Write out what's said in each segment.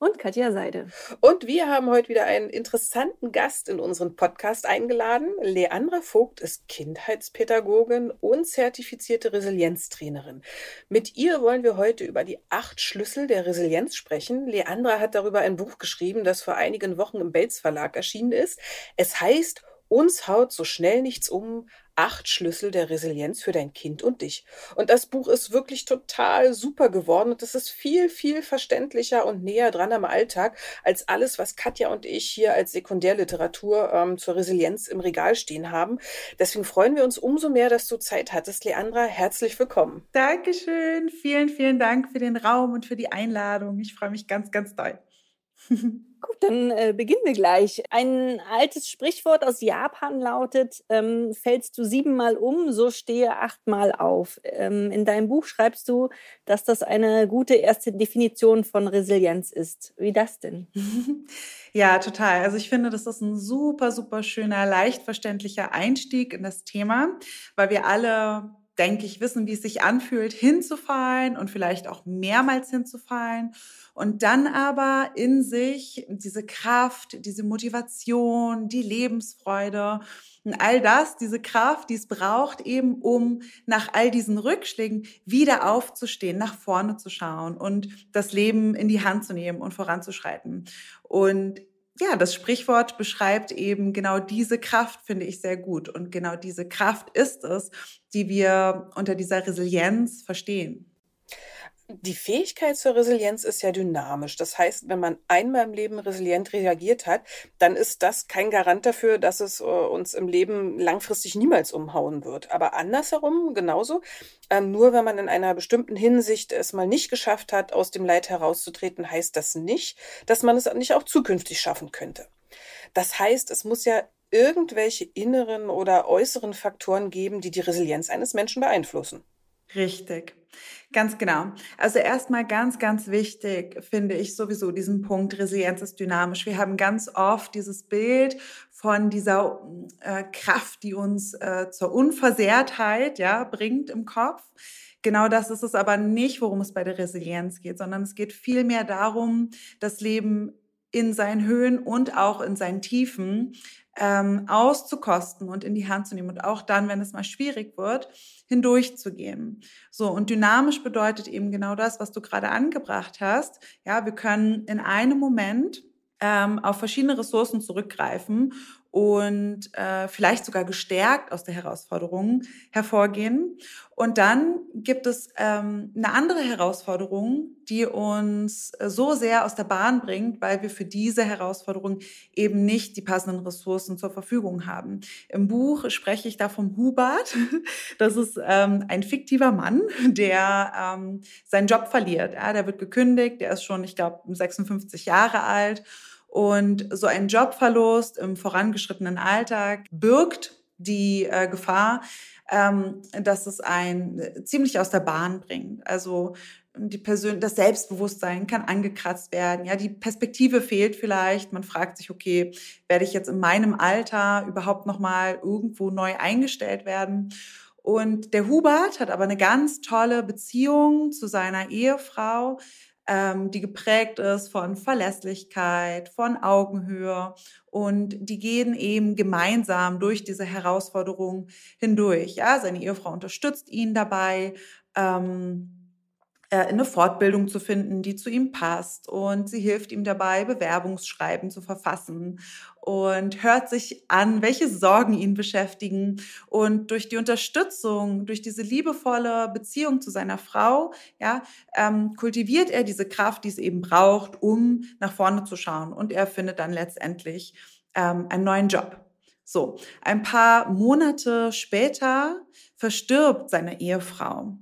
Und Katja Seide. Und wir haben heute wieder einen interessanten Gast in unseren Podcast eingeladen. Leandra Vogt ist Kindheitspädagogin und zertifizierte Resilienztrainerin. Mit ihr wollen wir heute über die acht Schlüssel der Resilienz sprechen. Leandra hat darüber ein Buch geschrieben, das vor einigen Wochen im Belz Verlag erschienen ist. Es heißt uns haut so schnell nichts um, acht Schlüssel der Resilienz für dein Kind und dich. Und das Buch ist wirklich total super geworden und es ist viel, viel verständlicher und näher dran am Alltag als alles, was Katja und ich hier als Sekundärliteratur ähm, zur Resilienz im Regal stehen haben. Deswegen freuen wir uns umso mehr, dass du Zeit hattest. Leandra, herzlich willkommen. Dankeschön. Vielen, vielen Dank für den Raum und für die Einladung. Ich freue mich ganz, ganz doll. Gut, dann äh, beginnen wir gleich. Ein altes Sprichwort aus Japan lautet, ähm, fällst du siebenmal um, so stehe achtmal auf. Ähm, in deinem Buch schreibst du, dass das eine gute erste Definition von Resilienz ist. Wie das denn? Ja, total. Also ich finde, das ist ein super, super schöner, leicht verständlicher Einstieg in das Thema, weil wir alle denke ich, wissen, wie es sich anfühlt, hinzufallen und vielleicht auch mehrmals hinzufallen. Und dann aber in sich diese Kraft, diese Motivation, die Lebensfreude und all das, diese Kraft, die es braucht, eben um nach all diesen Rückschlägen wieder aufzustehen, nach vorne zu schauen und das Leben in die Hand zu nehmen und voranzuschreiten. Und ja, das Sprichwort beschreibt eben genau diese Kraft, finde ich sehr gut. Und genau diese Kraft ist es, die wir unter dieser Resilienz verstehen. Die Fähigkeit zur Resilienz ist ja dynamisch. Das heißt, wenn man einmal im Leben resilient reagiert hat, dann ist das kein Garant dafür, dass es äh, uns im Leben langfristig niemals umhauen wird. Aber andersherum genauso. Ähm, nur wenn man in einer bestimmten Hinsicht es mal nicht geschafft hat, aus dem Leid herauszutreten, heißt das nicht, dass man es nicht auch zukünftig schaffen könnte. Das heißt, es muss ja irgendwelche inneren oder äußeren Faktoren geben, die die Resilienz eines Menschen beeinflussen. Richtig. Ganz genau. Also erstmal ganz, ganz wichtig finde ich sowieso diesen Punkt, Resilienz ist dynamisch. Wir haben ganz oft dieses Bild von dieser äh, Kraft, die uns äh, zur Unversehrtheit ja, bringt im Kopf. Genau das ist es aber nicht, worum es bei der Resilienz geht, sondern es geht vielmehr darum, das Leben in seinen Höhen und auch in seinen Tiefen ähm, auszukosten und in die Hand zu nehmen und auch dann, wenn es mal schwierig wird, hindurchzugehen. So, und dynamisch bedeutet eben genau das, was du gerade angebracht hast. Ja, wir können in einem Moment ähm, auf verschiedene Ressourcen zurückgreifen und äh, vielleicht sogar gestärkt aus der Herausforderung hervorgehen. Und dann gibt es ähm, eine andere Herausforderung, die uns äh, so sehr aus der Bahn bringt, weil wir für diese Herausforderung eben nicht die passenden Ressourcen zur Verfügung haben. Im Buch spreche ich da vom Hubert. Das ist ähm, ein fiktiver Mann, der ähm, seinen Job verliert. Ja, der wird gekündigt, der ist schon, ich glaube, 56 Jahre alt und so ein Jobverlust im vorangeschrittenen Alltag birgt die äh, Gefahr, ähm, dass es ein äh, ziemlich aus der Bahn bringt. Also die Persön das Selbstbewusstsein kann angekratzt werden. Ja, die Perspektive fehlt vielleicht. Man fragt sich, okay, werde ich jetzt in meinem Alter überhaupt noch mal irgendwo neu eingestellt werden? Und der Hubert hat aber eine ganz tolle Beziehung zu seiner Ehefrau, ähm, die geprägt ist von Verlässlichkeit, von Augenhöhe und die gehen eben gemeinsam durch diese Herausforderung hindurch. Ja, seine Ehefrau unterstützt ihn dabei. Ähm, äh, eine Fortbildung zu finden, die zu ihm passt. Und sie hilft ihm dabei, Bewerbungsschreiben zu verfassen und hört sich an, welche Sorgen ihn beschäftigen. Und durch die Unterstützung, durch diese liebevolle Beziehung zu seiner Frau, ja, ähm, kultiviert er diese Kraft, die es eben braucht, um nach vorne zu schauen. Und er findet dann letztendlich ähm, einen neuen Job. So, ein paar Monate später verstirbt seine Ehefrau.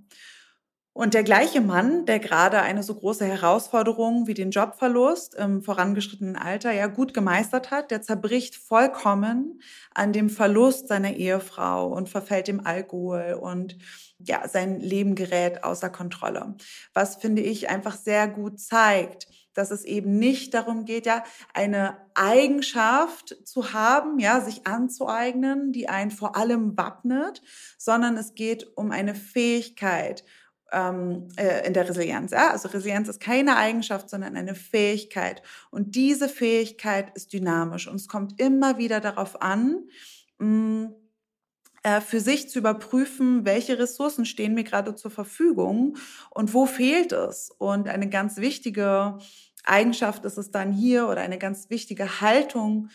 Und der gleiche Mann, der gerade eine so große Herausforderung wie den Jobverlust im vorangeschrittenen Alter ja gut gemeistert hat, der zerbricht vollkommen an dem Verlust seiner Ehefrau und verfällt dem Alkohol und ja, sein Leben gerät außer Kontrolle. Was finde ich einfach sehr gut zeigt, dass es eben nicht darum geht, ja, eine Eigenschaft zu haben, ja, sich anzueignen, die einen vor allem wappnet, sondern es geht um eine Fähigkeit, ähm, äh, in der Resilienz. Ja? Also Resilienz ist keine Eigenschaft, sondern eine Fähigkeit. Und diese Fähigkeit ist dynamisch. Und es kommt immer wieder darauf an, mh, mm, äh, für sich zu überprüfen, welche Ressourcen stehen mir gerade zur Verfügung und wo fehlt es. Und eine ganz wichtige Eigenschaft ist es dann hier oder eine ganz wichtige Haltung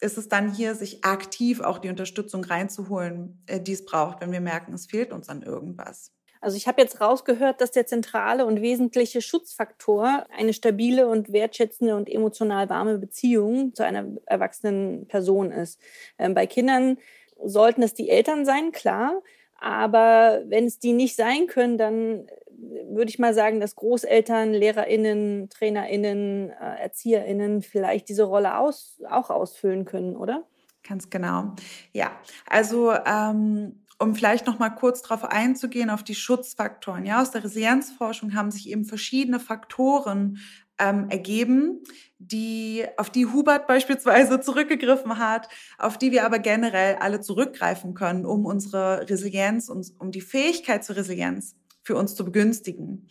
ist es dann hier, sich aktiv auch die Unterstützung reinzuholen, äh, die es braucht, wenn wir merken, es fehlt uns an irgendwas. Also ich habe jetzt rausgehört, dass der zentrale und wesentliche Schutzfaktor eine stabile und wertschätzende und emotional warme Beziehung zu einer erwachsenen Person ist. Ähm, bei Kindern sollten es die Eltern sein, klar. Aber wenn es die nicht sein können, dann würde ich mal sagen, dass Großeltern, LehrerInnen, TrainerInnen, äh, ErzieherInnen vielleicht diese Rolle aus, auch ausfüllen können, oder? Ganz genau. Ja, also ähm, um vielleicht noch mal kurz darauf einzugehen, auf die Schutzfaktoren. Ja, aus der Resilienzforschung haben sich eben verschiedene Faktoren ähm, ergeben, die, auf die Hubert beispielsweise zurückgegriffen hat, auf die wir aber generell alle zurückgreifen können, um unsere Resilienz, und um die Fähigkeit zur Resilienz für uns zu begünstigen.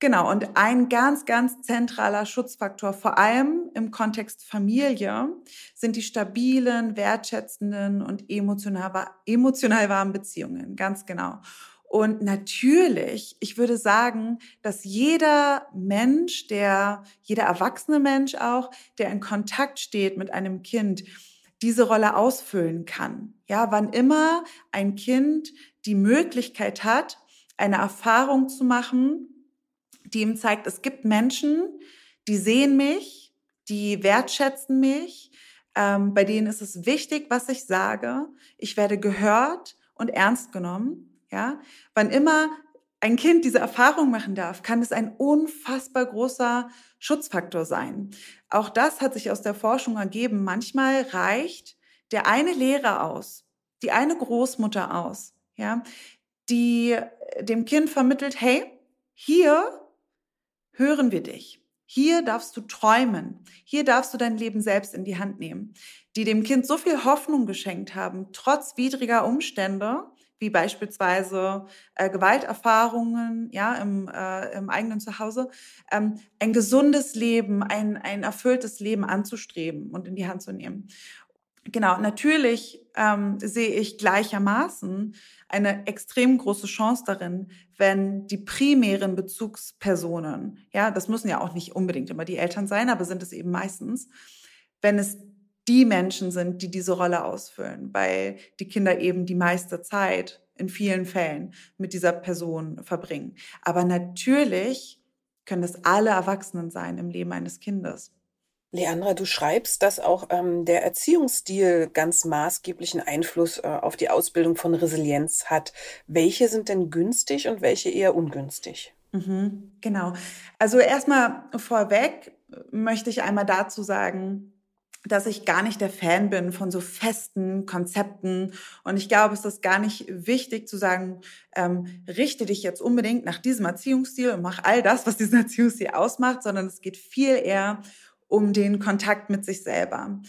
Genau, und ein ganz, ganz zentraler Schutzfaktor, vor allem im Kontext Familie, sind die stabilen, wertschätzenden und emotional, emotional warmen Beziehungen. Ganz genau. Und natürlich, ich würde sagen, dass jeder Mensch, der, jeder erwachsene Mensch auch, der in Kontakt steht mit einem Kind, diese Rolle ausfüllen kann. Ja, wann immer ein Kind die Möglichkeit hat, eine Erfahrung zu machen, die ihm zeigt, es gibt Menschen, die sehen mich, die wertschätzen mich, ähm, bei denen ist es wichtig, was ich sage. Ich werde gehört und ernst genommen. Ja, wann immer ein Kind diese Erfahrung machen darf, kann es ein unfassbar großer Schutzfaktor sein. Auch das hat sich aus der Forschung ergeben. Manchmal reicht der eine Lehrer aus, die eine Großmutter aus, ja, die dem Kind vermittelt, hey, hier hören wir dich. Hier darfst du träumen. Hier darfst du dein Leben selbst in die Hand nehmen. Die dem Kind so viel Hoffnung geschenkt haben, trotz widriger Umstände, wie beispielsweise äh, Gewalterfahrungen ja, im, äh, im eigenen Zuhause, ähm, ein gesundes Leben, ein, ein erfülltes Leben anzustreben und in die Hand zu nehmen. Genau, natürlich ähm, sehe ich gleichermaßen eine extrem große Chance darin, wenn die primären Bezugspersonen, ja, das müssen ja auch nicht unbedingt immer die Eltern sein, aber sind es eben meistens, wenn es die Menschen sind, die diese Rolle ausfüllen, weil die Kinder eben die meiste Zeit in vielen Fällen mit dieser Person verbringen. Aber natürlich können das alle Erwachsenen sein im Leben eines Kindes. Leandra, du schreibst, dass auch ähm, der Erziehungsstil ganz maßgeblichen Einfluss äh, auf die Ausbildung von Resilienz hat. Welche sind denn günstig und welche eher ungünstig? Mhm, genau. Also erstmal vorweg möchte ich einmal dazu sagen, dass ich gar nicht der Fan bin von so festen Konzepten. Und ich glaube, es ist gar nicht wichtig zu sagen, ähm, richte dich jetzt unbedingt nach diesem Erziehungsstil und mach all das, was diesen Erziehungsstil ausmacht, sondern es geht viel eher um den Kontakt mit sich selber.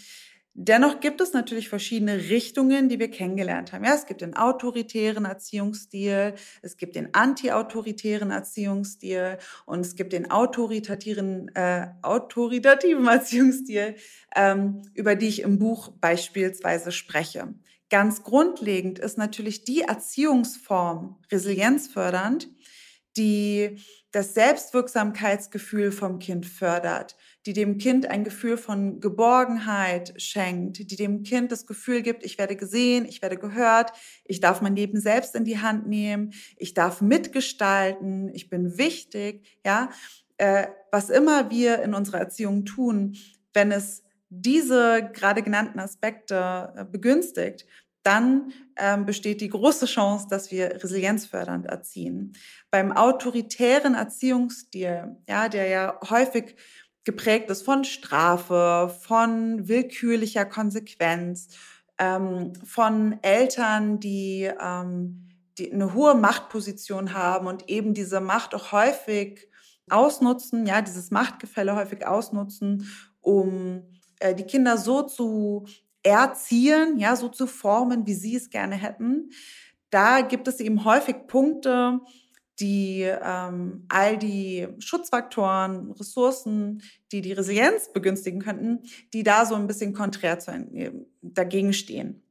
Dennoch gibt es natürlich verschiedene Richtungen, die wir kennengelernt haben. Ja, es gibt den autoritären Erziehungsstil, es gibt den anti-autoritären Erziehungsstil und es gibt den autoritativen, äh, autoritativen Erziehungsstil, ähm, über die ich im Buch beispielsweise spreche. Ganz grundlegend ist natürlich die Erziehungsform resilienzfördernd, die das Selbstwirksamkeitsgefühl vom Kind fördert, die dem Kind ein Gefühl von Geborgenheit schenkt, die dem Kind das Gefühl gibt, ich werde gesehen, ich werde gehört, ich darf mein Leben selbst in die Hand nehmen, ich darf mitgestalten, ich bin wichtig, ja. Äh, was immer wir in unserer Erziehung tun, wenn es diese gerade genannten Aspekte äh, begünstigt, dann ähm, besteht die große Chance, dass wir resilienzfördernd erziehen. Beim autoritären Erziehungsstil, ja, der ja häufig geprägt ist von Strafe, von willkürlicher Konsequenz, ähm, von Eltern, die, ähm, die eine hohe Machtposition haben und eben diese Macht auch häufig ausnutzen, ja, dieses Machtgefälle häufig ausnutzen, um äh, die Kinder so zu erziehen, ja, so zu formen, wie sie es gerne hätten. Da gibt es eben häufig Punkte, die ähm, all die Schutzfaktoren, Ressourcen, die die Resilienz begünstigen könnten, die da so ein bisschen konträr zu, äh, dagegen stehen.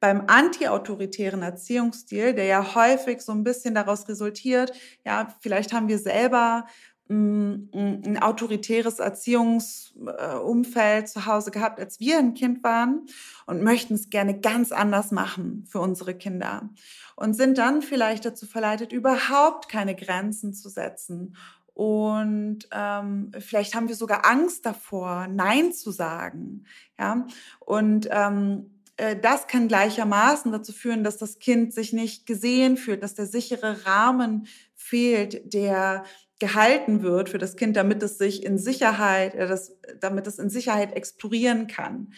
Beim antiautoritären Erziehungsstil, der ja häufig so ein bisschen daraus resultiert, ja, vielleicht haben wir selber ein autoritäres Erziehungsumfeld zu Hause gehabt, als wir ein Kind waren und möchten es gerne ganz anders machen für unsere Kinder und sind dann vielleicht dazu verleitet, überhaupt keine Grenzen zu setzen. Und ähm, vielleicht haben wir sogar Angst davor, Nein zu sagen. Ja, und ähm, äh, das kann gleichermaßen dazu führen, dass das Kind sich nicht gesehen fühlt, dass der sichere Rahmen fehlt, der gehalten wird für das Kind, damit es sich in Sicherheit, äh, das, damit es in Sicherheit explorieren kann.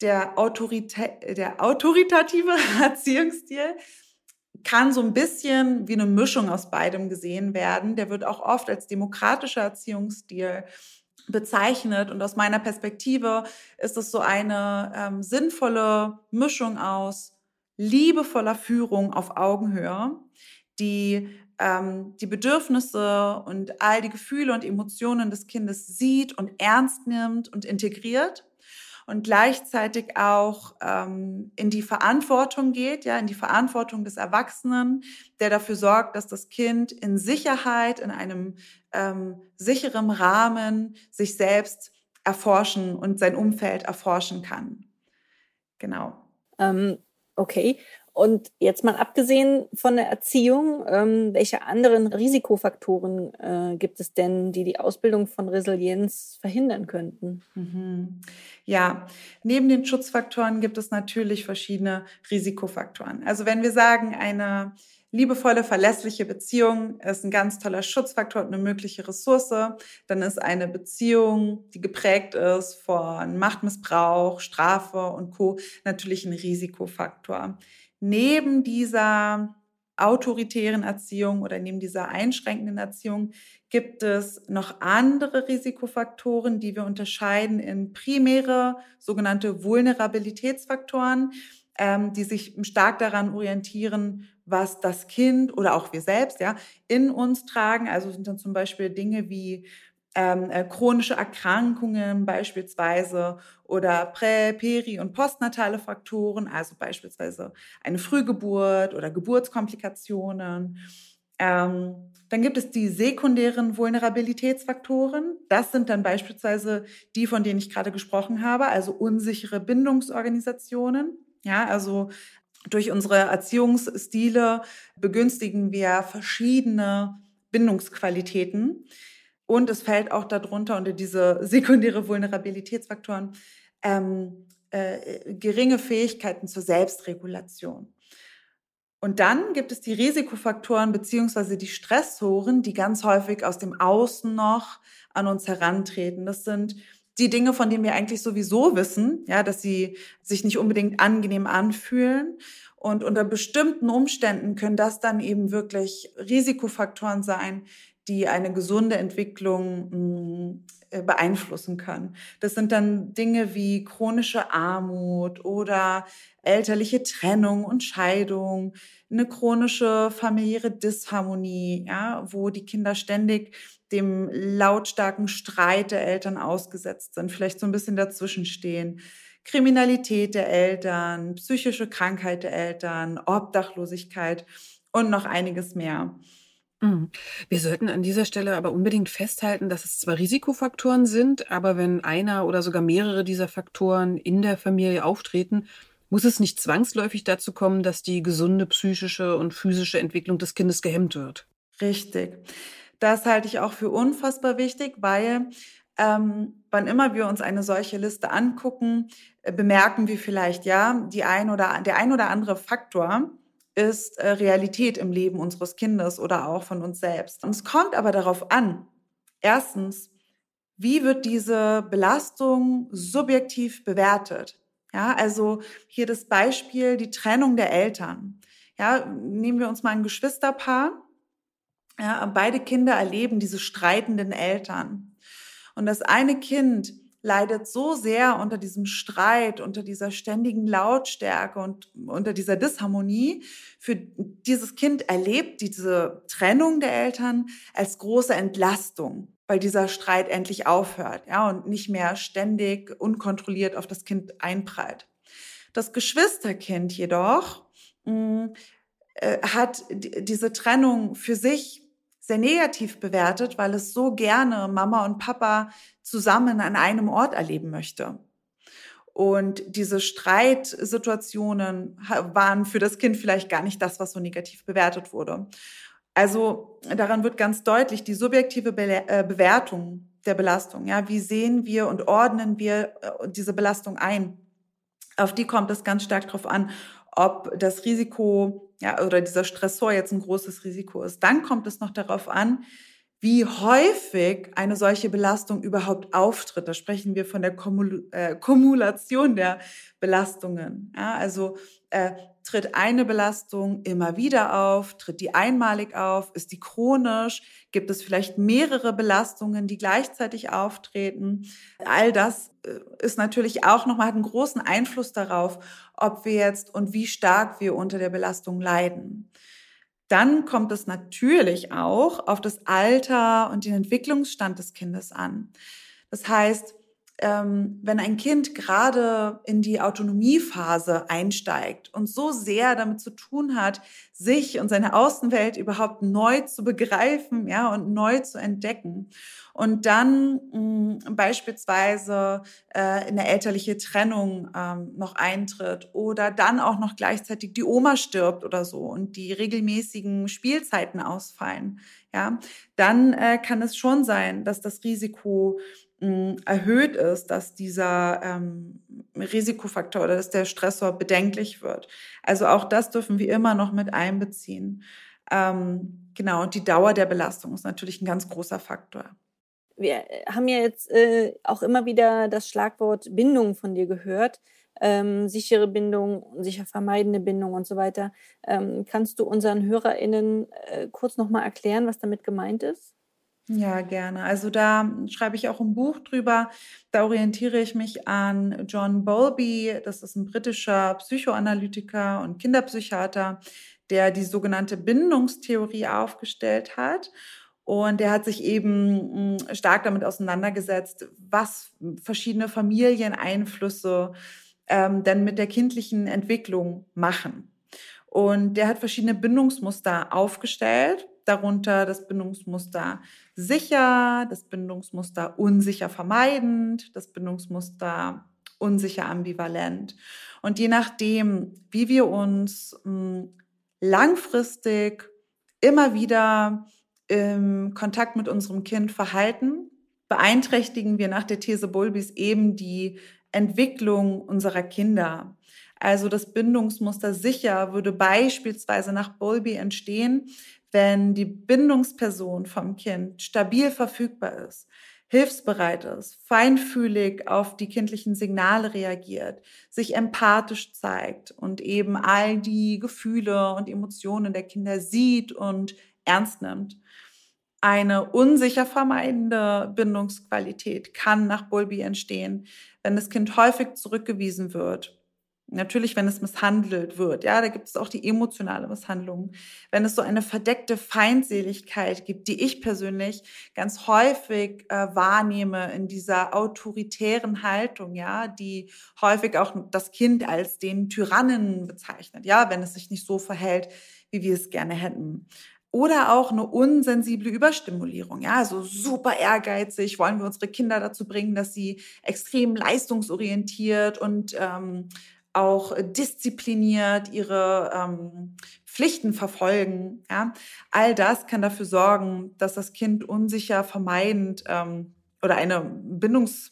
Der, Autoritä der autoritative Erziehungsstil kann so ein bisschen wie eine Mischung aus beidem gesehen werden. Der wird auch oft als demokratischer Erziehungsstil bezeichnet. Und aus meiner Perspektive ist es so eine ähm, sinnvolle Mischung aus liebevoller Führung auf Augenhöhe, die ähm, die Bedürfnisse und all die Gefühle und Emotionen des Kindes sieht und ernst nimmt und integriert und gleichzeitig auch ähm, in die Verantwortung geht, ja, in die Verantwortung des Erwachsenen, der dafür sorgt, dass das Kind in Sicherheit, in einem ähm, sicheren Rahmen sich selbst erforschen und sein Umfeld erforschen kann. Genau. Ähm, okay. Und jetzt mal abgesehen von der Erziehung, ähm, welche anderen Risikofaktoren äh, gibt es denn, die die Ausbildung von Resilienz verhindern könnten? Mhm. Ja, neben den Schutzfaktoren gibt es natürlich verschiedene Risikofaktoren. Also wenn wir sagen, eine liebevolle, verlässliche Beziehung ist ein ganz toller Schutzfaktor und eine mögliche Ressource, dann ist eine Beziehung, die geprägt ist von Machtmissbrauch, Strafe und Co. natürlich ein Risikofaktor neben dieser autoritären Erziehung oder neben dieser einschränkenden Erziehung gibt es noch andere Risikofaktoren, die wir unterscheiden in primäre sogenannte Vulnerabilitätsfaktoren, ähm, die sich stark daran orientieren, was das Kind oder auch wir selbst ja in uns tragen. Also sind dann zum Beispiel Dinge wie ähm, äh, chronische Erkrankungen beispielsweise oder prä-, peri- und postnatale Faktoren, also beispielsweise eine Frühgeburt oder Geburtskomplikationen. Ähm, dann gibt es die sekundären Vulnerabilitätsfaktoren. Das sind dann beispielsweise die, von denen ich gerade gesprochen habe, also unsichere Bindungsorganisationen. Ja, also durch unsere Erziehungsstile begünstigen wir verschiedene Bindungsqualitäten. Und es fällt auch darunter unter diese sekundäre Vulnerabilitätsfaktoren ähm, äh, geringe Fähigkeiten zur Selbstregulation. Und dann gibt es die Risikofaktoren beziehungsweise die Stressoren, die ganz häufig aus dem Außen noch an uns herantreten. Das sind die Dinge, von denen wir eigentlich sowieso wissen, ja, dass sie sich nicht unbedingt angenehm anfühlen. Und unter bestimmten Umständen können das dann eben wirklich Risikofaktoren sein, die eine gesunde Entwicklung mm, äh, beeinflussen können. Das sind dann Dinge wie chronische Armut oder elterliche Trennung und Scheidung, eine chronische familiäre Disharmonie, ja, wo die Kinder ständig dem lautstarken Streit der Eltern ausgesetzt sind, vielleicht so ein bisschen dazwischen stehen. Kriminalität der Eltern, psychische Krankheit der Eltern, Obdachlosigkeit und noch einiges mehr. Mhm. Wir sollten an dieser Stelle aber unbedingt festhalten, dass es zwar Risikofaktoren sind, aber wenn einer oder sogar mehrere dieser Faktoren in der Familie auftreten, muss es nicht zwangsläufig dazu kommen, dass die gesunde psychische und physische Entwicklung des Kindes gehemmt wird. Richtig. Das halte ich auch für unfassbar wichtig, weil ähm, wann immer wir uns eine solche Liste angucken, äh, bemerken wir vielleicht, ja, die ein oder, der ein oder andere Faktor ist äh, Realität im Leben unseres Kindes oder auch von uns selbst. Und es kommt aber darauf an, erstens, wie wird diese Belastung subjektiv bewertet? Ja, also hier das Beispiel, die Trennung der Eltern. Ja, nehmen wir uns mal ein Geschwisterpaar. Ja, beide Kinder erleben diese streitenden Eltern. Und das eine Kind leidet so sehr unter diesem Streit, unter dieser ständigen Lautstärke und unter dieser Disharmonie. Für dieses Kind erlebt diese Trennung der Eltern als große Entlastung, weil dieser Streit endlich aufhört, ja, und nicht mehr ständig unkontrolliert auf das Kind einprallt. Das Geschwisterkind jedoch mh, mm, äh, hat diese Trennung für sich sehr negativ bewertet, weil es so gerne Mama und Papa zusammen an einem Ort erleben möchte. Und diese Streitsituationen waren für das Kind vielleicht gar nicht das, was so negativ bewertet wurde. Also daran wird ganz deutlich die subjektive Be äh, Bewertung der Belastung. Ja, wie sehen wir und ordnen wir äh, diese Belastung ein? Auf die kommt es ganz stark darauf an, ob das Risiko ja, oder dieser Stressor jetzt ein großes Risiko ist. Dann kommt es noch darauf an, wie häufig eine solche Belastung überhaupt auftritt. Da sprechen wir von der Kumul äh, Kumulation der Belastungen. Ja, also äh, tritt eine Belastung immer wieder auf, tritt die einmalig auf, ist die chronisch, gibt es vielleicht mehrere Belastungen, die gleichzeitig auftreten. All das äh, ist natürlich auch nochmal einen großen Einfluss darauf, ob wir jetzt und wie stark wir unter der Belastung leiden. Dann kommt es natürlich auch auf das Alter und den Entwicklungsstand des Kindes an. Das heißt, ähm, wenn ein Kind gerade in die Autonomiephase einsteigt und so sehr damit zu tun hat, sich und seine Außenwelt überhaupt neu zu begreifen, ja, und neu zu entdecken. Und dann mh, mm, beispielsweise äh, eine elterliche Trennung ähm, noch eintritt oder dann auch noch gleichzeitig die Oma stirbt oder so und die regelmäßigen Spielzeiten ausfallen, ja, dann äh, kann es schon sein, dass das Risiko erhöht ist, dass dieser ähm, Risikofaktor oder dass der Stressor bedenklich wird. Also auch das dürfen wir immer noch mit einbeziehen. Ähm, genau, und die Dauer der Belastung ist natürlich ein ganz großer Faktor. Wir äh, haben ja jetzt äh, auch immer wieder das Schlagwort Bindung von dir gehört. Ähm, sichere Bindung, sicher vermeidende Bindung und so weiter. Ähm, kannst du unseren HörerInnen äh, kurz nochmal erklären, was damit gemeint ist? Ja, gerne. Also da schreibe ich auch ein Buch drüber. Da orientiere ich mich an John Bowlby. Das ist ein britischer Psychoanalytiker und Kinderpsychiater, der die sogenannte Bindungstheorie aufgestellt hat. Und der hat sich eben hm, stark damit auseinandergesetzt, was verschiedene Familieneinflüsse ähm, denn mit der kindlichen Entwicklung machen. Und der hat verschiedene Bindungsmuster aufgestellt darunter das Bindungsmuster sicher, das Bindungsmuster unsicher vermeidend, das Bindungsmuster unsicher ambivalent. Und je nachdem, wie wir uns hm, langfristig immer wieder im Kontakt mit unserem Kind verhalten, beeinträchtigen wir nach der These Bulbis eben die Entwicklung unserer Kinder. Also das Bindungsmuster sicher würde beispielsweise nach Bulby entstehen, wenn die Bindungsperson vom Kind stabil verfügbar ist, hilfsbereit ist, feinfühlig auf die kindlichen Signale reagiert, sich empathisch zeigt und eben all die Gefühle und Emotionen der Kinder sieht und ernst nimmt. Eine unsicher vermeidende Bindungsqualität kann nach Bulbi entstehen, wenn das Kind häufig zurückgewiesen wird Natürlich, wenn es misshandelt wird, ja, da gibt es auch die emotionale Misshandlung. Wenn es so eine verdeckte Feindseligkeit gibt, die ich persönlich ganz häufig äh, wahrnehme in dieser autoritären Haltung, ja, die häufig auch das Kind als den Tyrannen bezeichnet, ja, wenn es sich nicht so verhält, wie wir es gerne hätten oder auch eine unsensible Überstimulierung. Ja, also super ehrgeizig wollen wir unsere Kinder dazu bringen, dass sie extrem leistungsorientiert und ähm, auch diszipliniert ihre ähm, Pflichten verfolgen. Ja? All das kann dafür sorgen, dass das Kind unsicher vermeidend ähm, oder eine Bindungs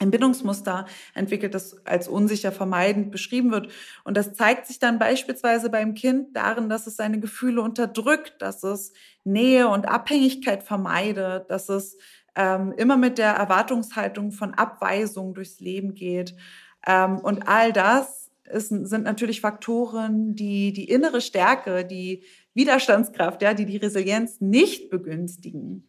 ein Bindungsmuster entwickelt, das als unsicher vermeidend beschrieben wird. Und das zeigt sich dann beispielsweise beim Kind darin, dass es seine Gefühle unterdrückt, dass es Nähe und Abhängigkeit vermeidet, dass es ähm, immer mit der Erwartungshaltung von Abweisung durchs Leben geht. Ähm, und all das ist, sind natürlich Faktoren, die die innere Stärke, die Widerstandskraft, ja, die die Resilienz nicht begünstigen.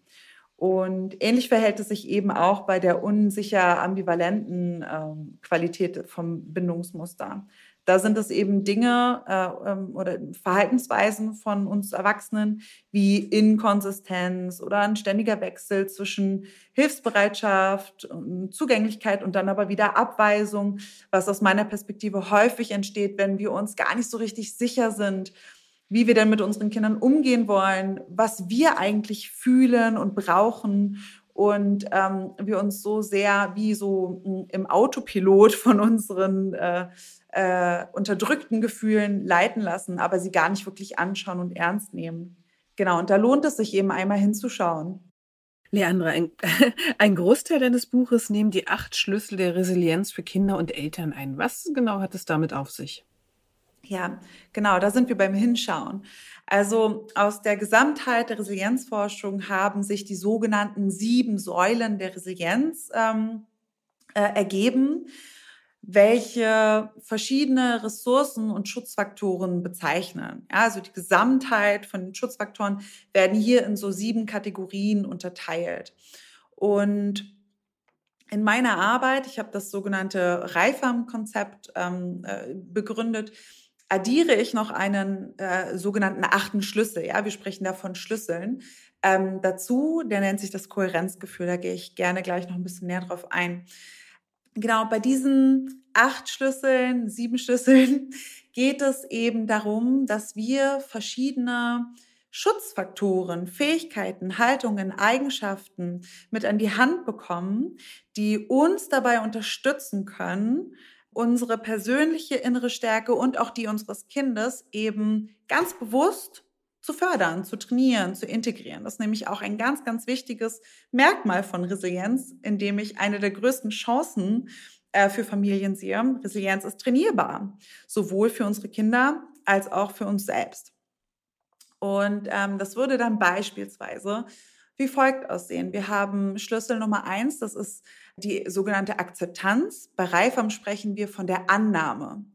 Und ähnlich verhält es sich eben auch bei der unsicher ambivalenten ähm, Qualität vom Bindungsmuster. Da sind es eben Dinge äh, ähm, oder Verhaltensweisen von uns Erwachsenen wie Inkonsistenz oder ein ständiger Wechsel zwischen Hilfsbereitschaft, Zugänglichkeit und dann aber wieder Abweisung, was aus meiner Perspektive häufig entsteht, wenn wir uns gar nicht so richtig sicher sind, wie wir denn mit unseren Kindern umgehen wollen, was wir eigentlich fühlen und brauchen. Und ähm, wir uns so sehr wie so hm, im Autopilot von unseren äh, äh, unterdrückten Gefühlen leiten lassen, aber sie gar nicht wirklich anschauen und ernst nehmen. Genau, und da lohnt es sich eben einmal hinzuschauen. Leandra, ein, ein Großteil deines Buches nehmen die acht Schlüssel der Resilienz für Kinder und Eltern ein. Was genau hat es damit auf sich? Ja, genau, da sind wir beim Hinschauen. Also aus der Gesamtheit der Resilienzforschung haben sich die sogenannten sieben Säulen der Resilienz ähm, äh, ergeben, welche verschiedene Ressourcen und Schutzfaktoren bezeichnen. Ja, also die Gesamtheit von den Schutzfaktoren werden hier in so sieben Kategorien unterteilt. Und in meiner Arbeit, ich habe das sogenannte Reifam-Konzept ähm, äh, begründet, addiere ich noch einen äh, sogenannten achten Schlüssel. Ja, wir sprechen da von Schlüsseln. Ähm, dazu, der nennt sich das Kohärenzgefühl. Da gehe ich gerne gleich noch ein bisschen näher drauf ein. Genau, bei diesen acht Schlüsseln, sieben Schlüsseln geht es eben darum, dass wir verschiedene Schutzfaktoren, Fähigkeiten, Haltungen, Eigenschaften mit an die Hand bekommen, die uns dabei unterstützen können, unsere persönliche innere Stärke und auch die unseres Kindes eben ganz bewusst zu fördern, zu trainieren, zu integrieren. Das ist nämlich auch ein ganz, ganz wichtiges Merkmal von Resilienz, in dem ich eine der größten Chancen äh, für Familien sehe. Resilienz ist trainierbar, sowohl für unsere Kinder als auch für uns selbst. Und ähm, das würde dann beispielsweise wie folgt aussehen. Wir haben Schlüssel Nummer eins, das ist die sogenannte Akzeptanz. Bei Reifam sprechen wir von der Annahme,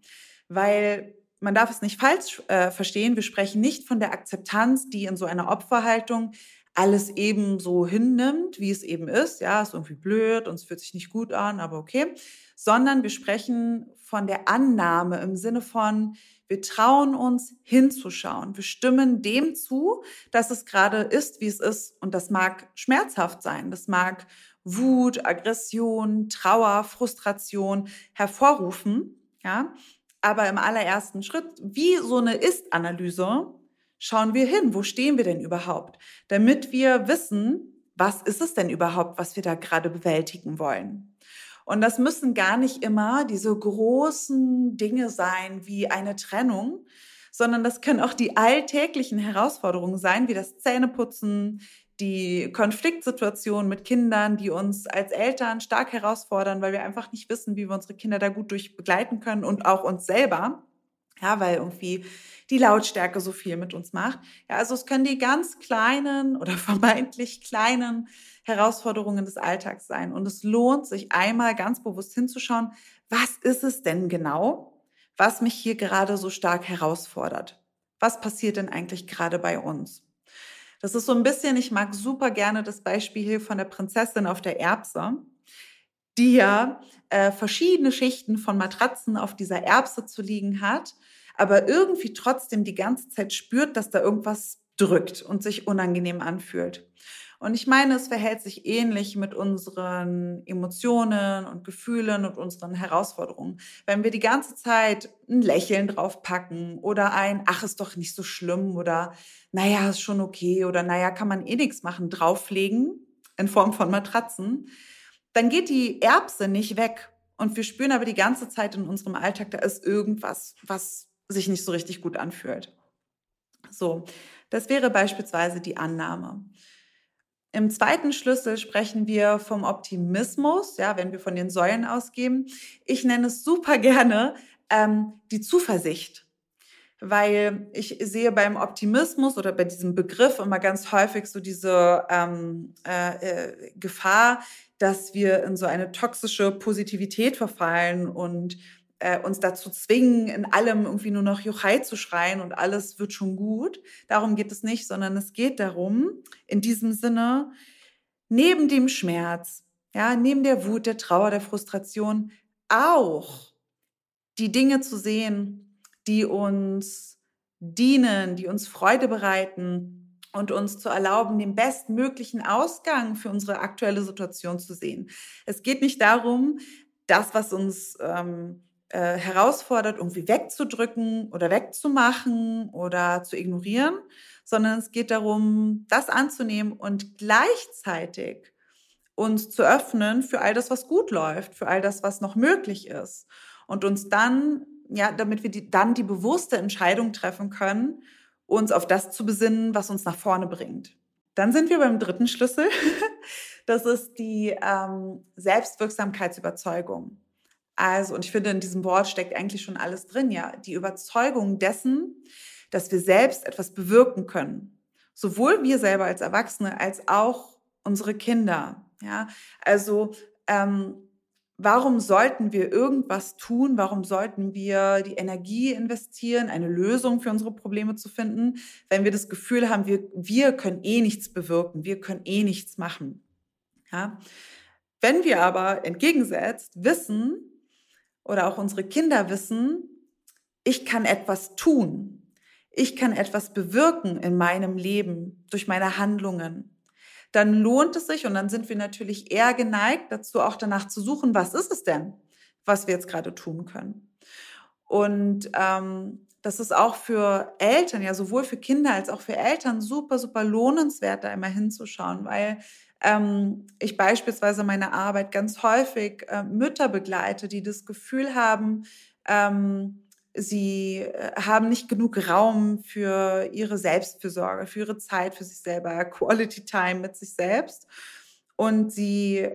weil man darf es nicht falsch äh, verstehen. Wir sprechen nicht von der Akzeptanz, die in so einer Opferhaltung alles eben so hinnimmt, wie es eben ist. Ja, ist irgendwie blöd und es fühlt sich nicht gut an, aber okay. Sondern wir sprechen von der Annahme im Sinne von, wir trauen uns hinzuschauen. Wir stimmen dem zu, dass es gerade ist, wie es ist. Und das mag schmerzhaft sein. Das mag Wut, Aggression, Trauer, Frustration hervorrufen. Ja, aber im allerersten Schritt, wie so eine Ist-Analyse, schauen wir hin, wo stehen wir denn überhaupt, damit wir wissen, was ist es denn überhaupt, was wir da gerade bewältigen wollen. Und das müssen gar nicht immer diese großen Dinge sein wie eine Trennung, sondern das können auch die alltäglichen Herausforderungen sein, wie das Zähneputzen, die Konfliktsituation mit Kindern, die uns als Eltern stark herausfordern, weil wir einfach nicht wissen, wie wir unsere Kinder da gut durch begleiten können und auch uns selber. Ja, weil irgendwie die Lautstärke so viel mit uns macht. Ja, also es können die ganz kleinen oder vermeintlich kleinen Herausforderungen des Alltags sein. Und es lohnt sich einmal ganz bewusst hinzuschauen, was ist es denn genau, was mich hier gerade so stark herausfordert? Was passiert denn eigentlich gerade bei uns? Das ist so ein bisschen, ich mag super gerne das Beispiel hier von der Prinzessin auf der Erbse, die ja äh, verschiedene Schichten von Matratzen auf dieser Erbse zu liegen hat aber irgendwie trotzdem die ganze Zeit spürt, dass da irgendwas drückt und sich unangenehm anfühlt. Und ich meine, es verhält sich ähnlich mit unseren Emotionen und Gefühlen und unseren Herausforderungen. Wenn wir die ganze Zeit ein Lächeln draufpacken oder ein, ach, ist doch nicht so schlimm oder naja, ist schon okay oder naja, kann man eh nichts machen, drauflegen in Form von Matratzen, dann geht die Erbse nicht weg. Und wir spüren aber die ganze Zeit in unserem Alltag, da ist irgendwas, was sich nicht so richtig gut anfühlt. So, das wäre beispielsweise die Annahme. Im zweiten Schlüssel sprechen wir vom Optimismus, ja, wenn wir von den Säulen ausgehen. Ich nenne es super gerne ähm, die Zuversicht, weil ich sehe beim Optimismus oder bei diesem Begriff immer ganz häufig so diese ähm, äh, äh, Gefahr, dass wir in so eine toxische Positivität verfallen und äh, uns dazu zwingen, in allem irgendwie nur noch Juchai zu schreien und alles wird schon gut. Darum geht es nicht, sondern es geht darum, in diesem Sinne, neben dem Schmerz, ja, neben der Wut, der Trauer, der Frustration, auch die Dinge zu sehen, die uns dienen, die uns Freude bereiten und uns zu erlauben, den bestmöglichen Ausgang für unsere aktuelle Situation zu sehen. Es geht nicht darum, das, was uns ähm, äh, herausfordert, irgendwie wegzudrücken oder wegzumachen oder zu ignorieren, sondern es geht darum, das anzunehmen und gleichzeitig uns zu öffnen für all das, was gut läuft, für all das, was noch möglich ist und uns dann, ja, damit wir die, dann die bewusste Entscheidung treffen können, uns auf das zu besinnen, was uns nach vorne bringt. Dann sind wir beim dritten Schlüssel. Das ist die ähm, Selbstwirksamkeitsüberzeugung. Also, und ich finde, in diesem Wort steckt eigentlich schon alles drin, ja. Die Überzeugung dessen, dass wir selbst etwas bewirken können. Sowohl wir selber als Erwachsene als auch unsere Kinder. Ja, also ähm, warum sollten wir irgendwas tun? Warum sollten wir die Energie investieren, eine Lösung für unsere Probleme zu finden, wenn wir das Gefühl haben, wir, wir können eh nichts bewirken, wir können eh nichts machen? Ja? Wenn wir aber entgegensetzt wissen oder auch unsere Kinder wissen, ich kann etwas tun, ich kann etwas bewirken in meinem Leben durch meine Handlungen, dann lohnt es sich und dann sind wir natürlich eher geneigt dazu, auch danach zu suchen, was ist es denn, was wir jetzt gerade tun können. Und ähm, das ist auch für Eltern, ja sowohl für Kinder als auch für Eltern super, super lohnenswert, da immer hinzuschauen, weil ähm, ich beispielsweise meine Arbeit ganz häufig äh, Mütter begleite, die das Gefühl haben, ähm, Sie äh, haben nicht genug Raum für ihre Selbstfürsorge, für ihre Zeit für sich selber, Quality Time mit sich selbst. Und sie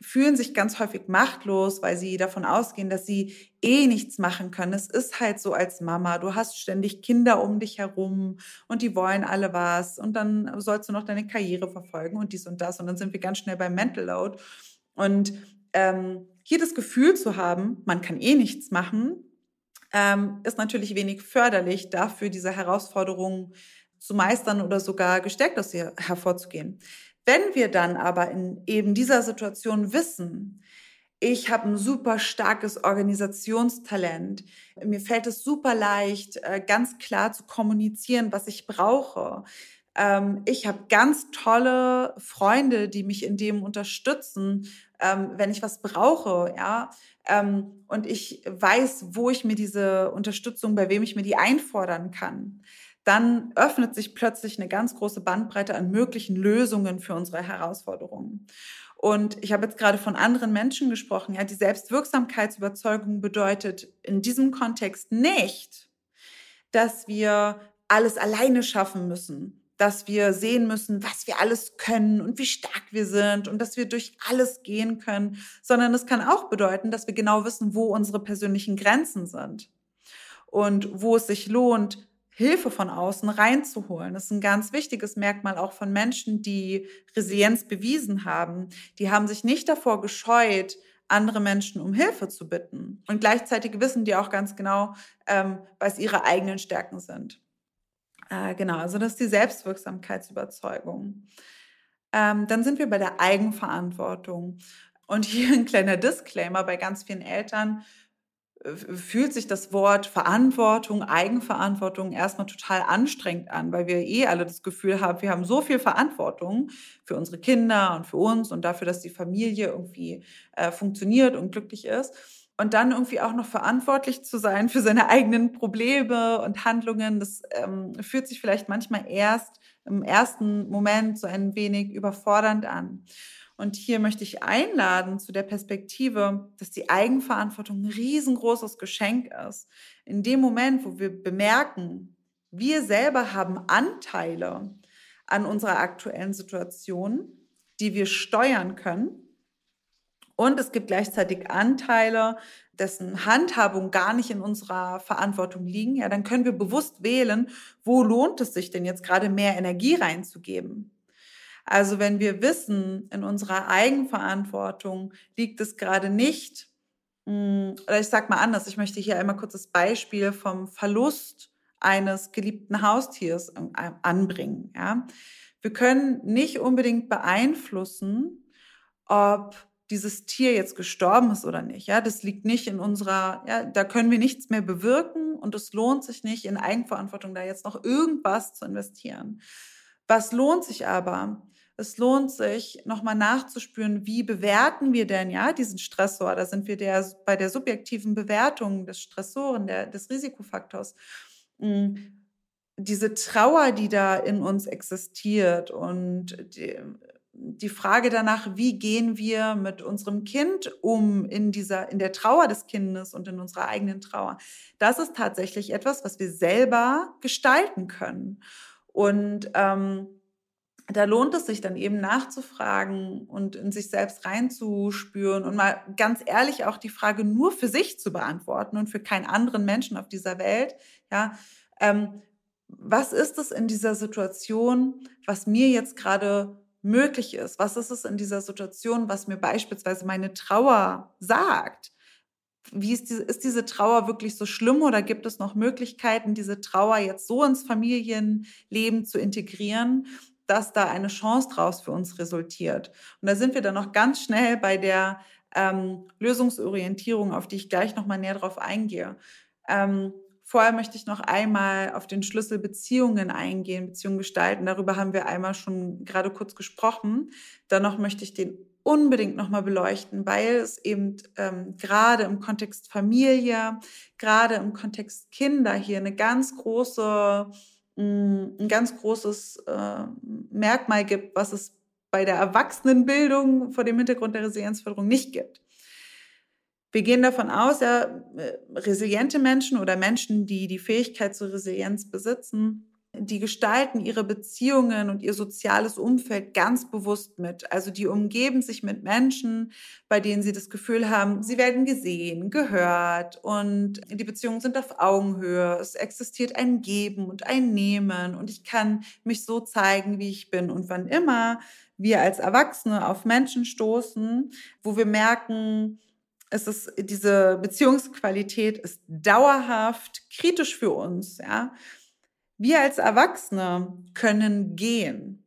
fühlen sich ganz häufig machtlos, weil sie davon ausgehen, dass sie eh nichts machen können. Es ist halt so als Mama, du hast ständig Kinder um dich herum und die wollen alle was und dann sollst du noch deine Karriere verfolgen und dies und das und dann sind wir ganz schnell beim Mental Load. Und ähm, hier das Gefühl zu haben, man kann eh nichts machen, ähm, ist natürlich wenig förderlich dafür, diese Herausforderungen zu meistern oder sogar gestärkt aus ihr hervorzugehen. Wenn wir dann aber in eben dieser Situation wissen, ich habe ein super starkes Organisationstalent. Mir fällt es super leicht, äh, ganz klar zu kommunizieren, was ich brauche. Ähm, ich habe ganz tolle Freunde, die mich in dem unterstützen, ähm, wenn ich was brauche, ja. Ähm, und ich weiß, wo ich mir diese Unterstützung, bei wem ich mir die einfordern kann. Dann öffnet sich plötzlich eine ganz große Bandbreite an möglichen Lösungen für unsere Herausforderungen. Und ich habe jetzt gerade von anderen Menschen gesprochen. Ja, die Selbstwirksamkeitsüberzeugung bedeutet in diesem Kontext nicht, dass wir alles alleine schaffen müssen, dass wir sehen müssen, was wir alles können und wie stark wir sind und dass wir durch alles gehen können, sondern es kann auch bedeuten, dass wir genau wissen, wo unsere persönlichen Grenzen sind und wo es sich lohnt, Hilfe von außen reinzuholen. Das ist ein ganz wichtiges Merkmal auch von Menschen, die Resilienz bewiesen haben. Die haben sich nicht davor gescheut, andere Menschen um Hilfe zu bitten. Und gleichzeitig wissen die auch ganz genau, ähm, was ihre eigenen Stärken sind. Äh, genau, also das ist die Selbstwirksamkeitsüberzeugung. Ähm, dann sind wir bei der Eigenverantwortung. Und hier ein kleiner Disclaimer bei ganz vielen Eltern fühlt sich das Wort Verantwortung, Eigenverantwortung erstmal total anstrengend an, weil wir eh alle das Gefühl haben, wir haben so viel Verantwortung für unsere Kinder und für uns und dafür, dass die Familie irgendwie äh, funktioniert und glücklich ist und dann irgendwie auch noch verantwortlich zu sein für seine eigenen Probleme und Handlungen, das ähm, fühlt sich vielleicht manchmal erst im ersten Moment so ein wenig überfordernd an. Und hier möchte ich einladen zu der Perspektive, dass die Eigenverantwortung ein riesengroßes Geschenk ist. In dem Moment, wo wir bemerken, wir selber haben Anteile an unserer aktuellen Situation, die wir steuern können. Und es gibt gleichzeitig Anteile, dessen Handhabung gar nicht in unserer Verantwortung liegen. Ja, dann können wir bewusst wählen, wo lohnt es sich denn jetzt gerade mehr Energie reinzugeben. Also wenn wir wissen, in unserer Eigenverantwortung liegt es gerade nicht, hm, oder ich sage mal anders, ich möchte hier einmal kurz das Beispiel vom Verlust eines geliebten Haustiers ähm, anbringen. Ja? Wir können nicht unbedingt beeinflussen, ob dieses Tier jetzt gestorben ist oder nicht. Ja, das liegt nicht in unserer, ja, da können wir nichts mehr bewirken und es lohnt sich nicht in Eigenverantwortung da jetzt noch irgendwas zu investieren. Was lohnt sich aber? Es lohnt sich, nochmal nachzuspüren, wie bewerten wir denn ja diesen Stressor? Da sind wir der, bei der subjektiven Bewertung des Stressoren, der, des Risikofaktors. Hm, diese Trauer, die da in uns existiert und die, die Frage danach, wie gehen wir mit unserem Kind um in dieser, in der Trauer des Kindes und in unserer eigenen Trauer, das ist tatsächlich etwas, was wir selber gestalten können. Und ähm, da lohnt es sich dann eben nachzufragen und in sich selbst reinzuspüren und mal ganz ehrlich auch die Frage nur für sich zu beantworten und für keinen anderen Menschen auf dieser Welt. Ja, ähm, was ist es in dieser Situation, was mir jetzt gerade möglich ist? Was ist es in dieser Situation, was mir beispielsweise meine Trauer sagt? Wie ist diese, ist diese Trauer wirklich so schlimm oder gibt es noch Möglichkeiten, diese Trauer jetzt so ins Familienleben zu integrieren, dass da eine Chance draus für uns resultiert? Und da sind wir dann noch ganz schnell bei der ähm, Lösungsorientierung, auf die ich gleich nochmal näher drauf eingehe. Ähm, Vorher möchte ich noch einmal auf den Schlüssel Beziehungen eingehen, Beziehungen gestalten. Darüber haben wir einmal schon gerade kurz gesprochen. Dennoch möchte ich den unbedingt nochmal beleuchten, weil es eben ähm, gerade im Kontext Familie, gerade im Kontext Kinder hier eine ganz große, ein ganz großes äh, Merkmal gibt, was es bei der Erwachsenenbildung vor dem Hintergrund der Resilienzförderung nicht gibt. Wir gehen davon aus, ja, äh, resiliente Menschen oder Menschen, die die Fähigkeit zur Resilienz besitzen, die gestalten ihre Beziehungen und ihr soziales Umfeld ganz bewusst mit. Also die umgeben sich mit Menschen, bei denen sie das Gefühl haben, sie werden gesehen, gehört und die Beziehungen sind auf Augenhöhe. Es existiert ein Geben und ein Nehmen und ich kann mich so zeigen, wie ich bin. Und wann immer wir als Erwachsene auf Menschen stoßen, wo wir merken, es ist, diese Beziehungsqualität ist dauerhaft kritisch für uns, ja. Wir als Erwachsene können gehen.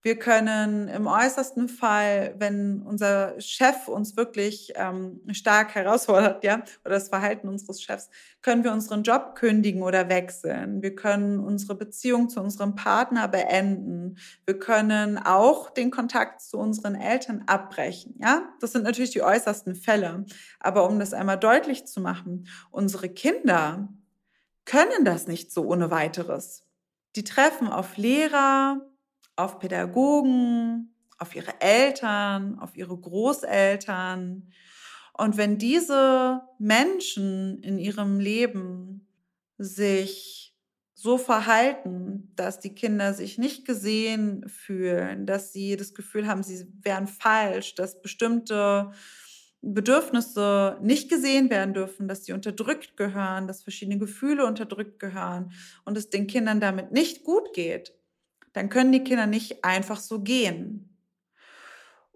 Wir können im äußersten Fall, wenn unser Chef uns wirklich ähm, stark herausfordert, ja, oder das Verhalten unseres Chefs, können wir unseren Job kündigen oder wechseln. Wir können unsere Beziehung zu unserem Partner beenden. Wir können auch den Kontakt zu unseren Eltern abbrechen, ja. Das sind natürlich die äußersten Fälle. Aber um das einmal deutlich zu machen, unsere Kinder können das nicht so ohne weiteres. Die treffen auf Lehrer, auf Pädagogen, auf ihre Eltern, auf ihre Großeltern. Und wenn diese Menschen in ihrem Leben sich so verhalten, dass die Kinder sich nicht gesehen fühlen, dass sie das Gefühl haben, sie wären falsch, dass bestimmte Bedürfnisse nicht gesehen werden dürfen, dass sie unterdrückt gehören, dass verschiedene Gefühle unterdrückt gehören und es den Kindern damit nicht gut geht, dann können die Kinder nicht einfach so gehen.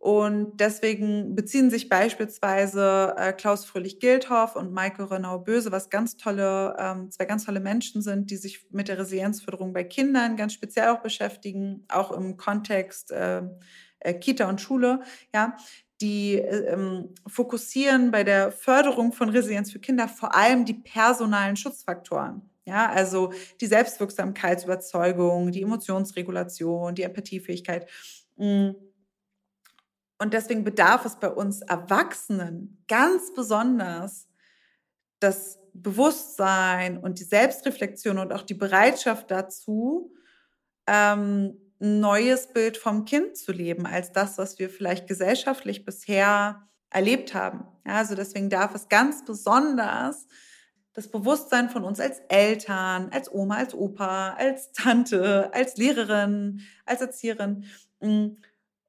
Und deswegen beziehen sich beispielsweise äh, Klaus Fröhlich-Gildhoff und Maike Renau-Böse, was ganz tolle, ähm, zwei ganz tolle Menschen sind, die sich mit der Resilienzförderung bei Kindern ganz speziell auch beschäftigen, auch im Kontext äh, äh, Kita und Schule, ja, die äh, ähm, fokussieren bei der Förderung von Resilienz für Kinder vor allem die personalen Schutzfaktoren. Ja, also die Selbstwirksamkeitsüberzeugung, die Emotionsregulation, die Empathiefähigkeit. Mm. Und deswegen bedarf es bei uns Erwachsenen ganz besonders das Bewusstsein und die Selbstreflexion und auch die Bereitschaft dazu, ähm, ein neues Bild vom Kind zu leben, als das, was wir vielleicht gesellschaftlich bisher erlebt haben. Ja, also deswegen darf es ganz besonders das Bewusstsein von uns als Eltern, als Oma, als Opa, als Tante, als Lehrerin, als Erzieherin. Mm,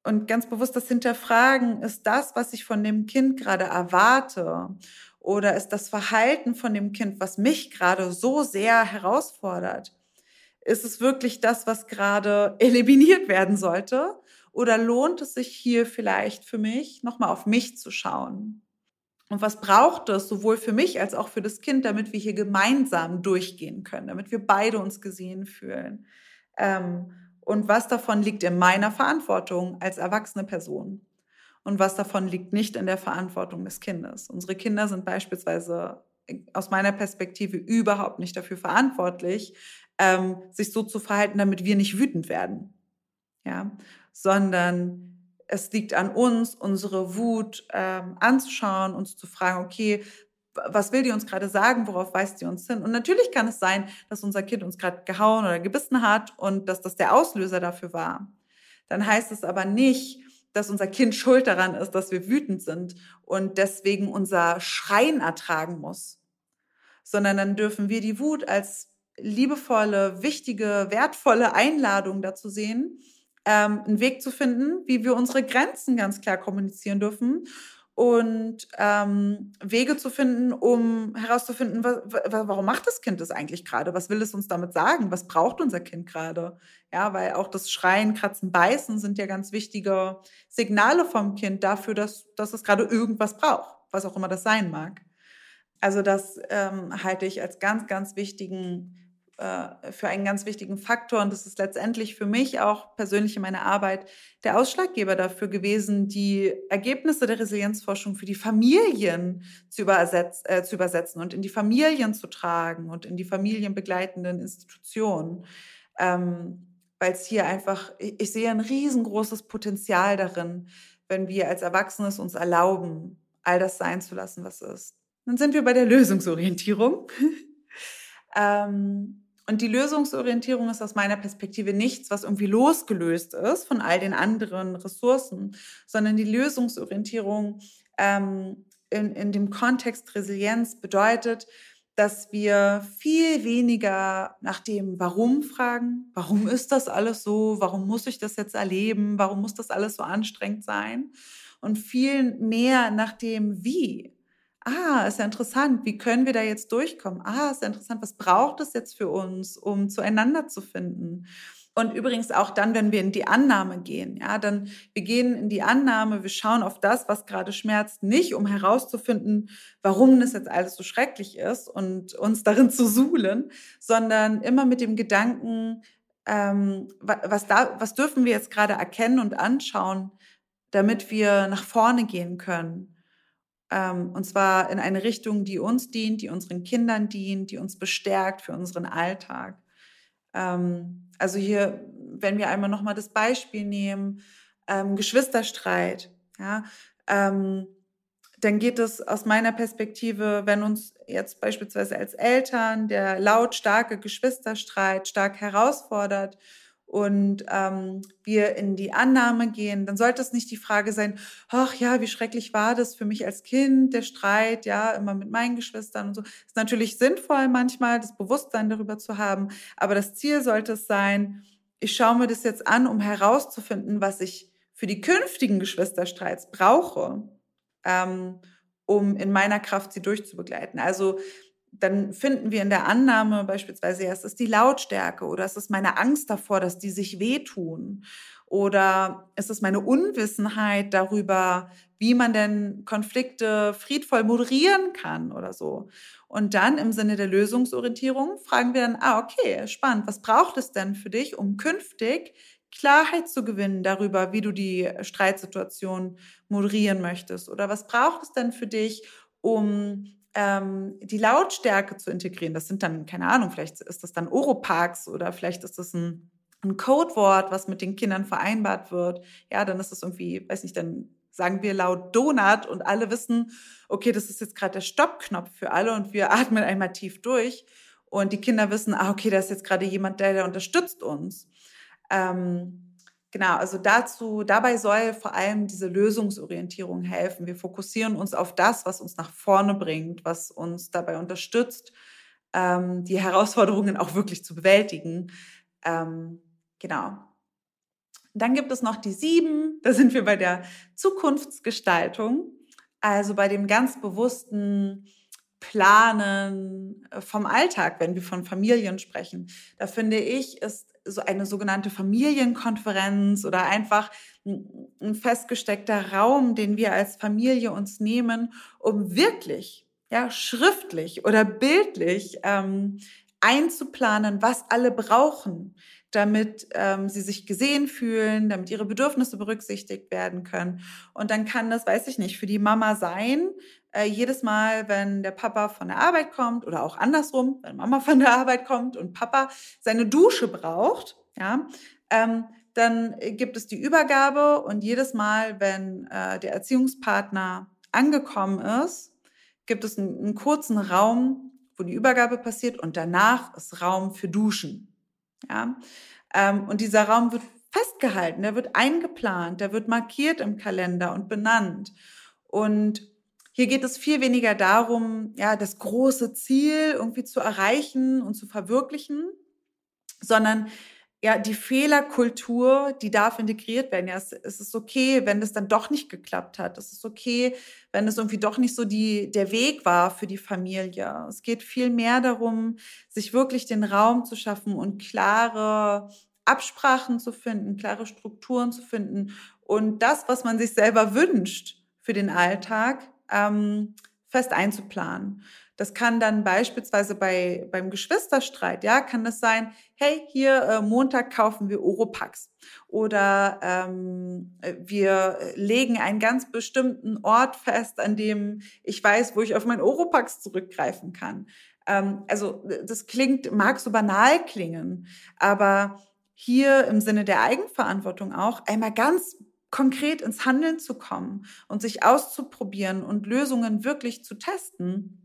und ganz bewusst das Hinterfragen, ist das, was ich von dem Kind gerade erwarte? Oder ist das Verhalten von dem Kind, was mich gerade so sehr herausfordert? Ist es wirklich das, was gerade eliminiert werden sollte? Oder lohnt es sich hier vielleicht für mich, nochmal auf mich zu schauen? Und was braucht es sowohl für mich als auch für das Kind, damit wir hier gemeinsam durchgehen können, damit wir beide uns gesehen fühlen? Ähm, und was davon liegt in meiner Verantwortung als erwachsene Person? Und was davon liegt nicht in der Verantwortung des Kindes? Unsere Kinder sind beispielsweise aus meiner Perspektive überhaupt nicht dafür verantwortlich, ähm, sich so zu verhalten, damit wir nicht wütend werden. Ja, sondern es liegt an uns, unsere Wut ähm, anzuschauen, uns zu fragen, okay, was will die uns gerade sagen, worauf weist sie uns hin? Und natürlich kann es sein, dass unser Kind uns gerade gehauen oder gebissen hat und dass das der Auslöser dafür war. Dann heißt es aber nicht, dass unser Kind schuld daran ist, dass wir wütend sind und deswegen unser Schreien ertragen muss, sondern dann dürfen wir die Wut als liebevolle, wichtige, wertvolle Einladung dazu sehen, ähm, einen Weg zu finden, wie wir unsere Grenzen ganz klar kommunizieren dürfen und ähm, Wege zu finden, um herauszufinden, was, warum macht das Kind das eigentlich gerade? Was will es uns damit sagen? Was braucht unser Kind gerade? Ja, weil auch das Schreien, Kratzen, Beißen sind ja ganz wichtige Signale vom Kind dafür, dass, dass es gerade irgendwas braucht, was auch immer das sein mag. Also das ähm, halte ich als ganz, ganz wichtigen äh, für einen ganz wichtigen Faktor und das ist letztendlich für mich auch persönlich in meiner Arbeit der Ausschlaggeber dafür gewesen, die Ergebnisse der Resilienzforschung für die Familien zu, übersetz, äh, zu übersetzen und in die Familien zu tragen und in die familienbegleitenden Institutionen. Ähm, Weil es hier einfach, ich sehe ein riesengroßes Potenzial darin, wenn wir als Erwachsenes uns erlauben, all das sein zu lassen, was ist. Dann sind wir bei der Lösungsorientierung. ähm, und die Lösungsorientierung ist aus meiner Perspektive nichts, was irgendwie losgelöst ist von all den anderen Ressourcen, sondern die Lösungsorientierung ähm, in, in dem Kontext Resilienz bedeutet, dass wir viel weniger nach dem Warum fragen. Warum ist das alles so? Warum muss ich das jetzt erleben? Warum muss das alles so anstrengend sein? Und viel mehr nach dem Wie ah, ist ja interessant, wie können wir da jetzt durchkommen? Ah, ist ja interessant, was braucht es jetzt für uns, um zueinander zu finden? Und übrigens auch dann, wenn wir in die Annahme gehen, ja, dann wir gehen in die Annahme, wir schauen auf das, was gerade schmerzt, nicht um herauszufinden, warum das jetzt alles so schrecklich ist und uns darin zu suhlen, sondern immer mit dem Gedanken, ähm, was da, was dürfen wir jetzt gerade erkennen und anschauen, damit wir nach vorne gehen können ähm, und zwar in eine Richtung, die uns dient, die unseren Kindern dient, die uns bestärkt für unseren Alltag. Ähm, also hier, wenn wir einmal nochmal das Beispiel nehmen, ähm, Geschwisterstreit, ja, ähm, dann geht es aus meiner Perspektive, wenn uns jetzt beispielsweise als Eltern der lautstarke Geschwisterstreit stark herausfordert und ähm, wir in die Annahme gehen, dann sollte es nicht die Frage sein, ach ja, wie schrecklich war das für mich als Kind, der Streit, ja, immer mit meinen Geschwistern und so. Ist natürlich sinnvoll manchmal, das Bewusstsein darüber zu haben, aber das Ziel sollte es sein, ich schaue mir das jetzt an, um herauszufinden, was ich für die künftigen Geschwisterstreits brauche, ähm, um in meiner Kraft sie durchzubegleiten. Also dann finden wir in der Annahme beispielsweise, ja, es ist die Lautstärke oder es ist meine Angst davor, dass die sich wehtun oder es ist meine Unwissenheit darüber, wie man denn Konflikte friedvoll moderieren kann oder so. Und dann im Sinne der Lösungsorientierung fragen wir dann, ah, okay, spannend, was braucht es denn für dich, um künftig Klarheit zu gewinnen darüber, wie du die Streitsituation moderieren möchtest? Oder was braucht es denn für dich, um ähm, die Lautstärke zu integrieren. Das sind dann, keine Ahnung, vielleicht ist das dann Oropax oder vielleicht ist das ein, ein Codewort, was mit den Kindern vereinbart wird. Ja, dann ist das irgendwie, weiß nicht, dann sagen wir laut Donut und alle wissen, okay, das ist jetzt gerade der Stoppknopf für alle und wir atmen einmal tief durch und die Kinder wissen, ah, okay, da ist jetzt gerade jemand, der, der unterstützt uns. Ähm, genau, also dazu, dabei soll vor allem diese Lösungsorientierung helfen. Wir fokussieren uns auf das, was uns nach vorne bringt, was uns dabei unterstützt, ähm, die Herausforderungen auch wirklich zu bewältigen. Ähm, genau. Dann gibt es noch die sieben, da sind wir bei der Zukunftsgestaltung, also bei dem ganz bewussten Planen äh, vom Alltag, wenn wir von Familien sprechen. Da finde ich, ist so eine sogenannte Familienkonferenz oder einfach ein festgesteckter Raum, den wir als Familie uns nehmen, um wirklich, ja, schriftlich oder bildlich ähm, einzuplanen, was alle brauchen, damit ähm, sie sich gesehen fühlen, damit ihre Bedürfnisse berücksichtigt werden können. Und dann kann das, weiß ich nicht, für die Mama sein, äh, jedes Mal, wenn der Papa von der Arbeit kommt oder auch andersrum, wenn Mama von der Arbeit kommt und Papa seine Dusche braucht, ja, ähm, dann gibt es die Übergabe und jedes Mal, wenn äh, der Erziehungspartner angekommen ist, gibt es einen, einen kurzen Raum, wo die Übergabe passiert und danach ist Raum für Duschen. Ja? Ähm, und dieser Raum wird festgehalten, der wird eingeplant, der wird markiert im Kalender und benannt. Und hier geht es viel weniger darum, ja, das große Ziel irgendwie zu erreichen und zu verwirklichen, sondern ja, die Fehlerkultur, die darf integriert werden. Ja, es, es ist okay, wenn es dann doch nicht geklappt hat. Es ist okay, wenn es irgendwie doch nicht so die, der Weg war für die Familie. Es geht viel mehr darum, sich wirklich den Raum zu schaffen und klare Absprachen zu finden, klare Strukturen zu finden und das, was man sich selber wünscht für den Alltag, ähm, fest einzuplanen. Das kann dann beispielsweise bei, beim Geschwisterstreit, ja, kann das sein, hey, hier äh, Montag kaufen wir Oropax oder ähm, wir legen einen ganz bestimmten Ort fest, an dem ich weiß, wo ich auf mein Oropax zurückgreifen kann. Ähm, also das klingt, mag so banal klingen, aber hier im Sinne der Eigenverantwortung auch einmal ganz konkret ins Handeln zu kommen und sich auszuprobieren und Lösungen wirklich zu testen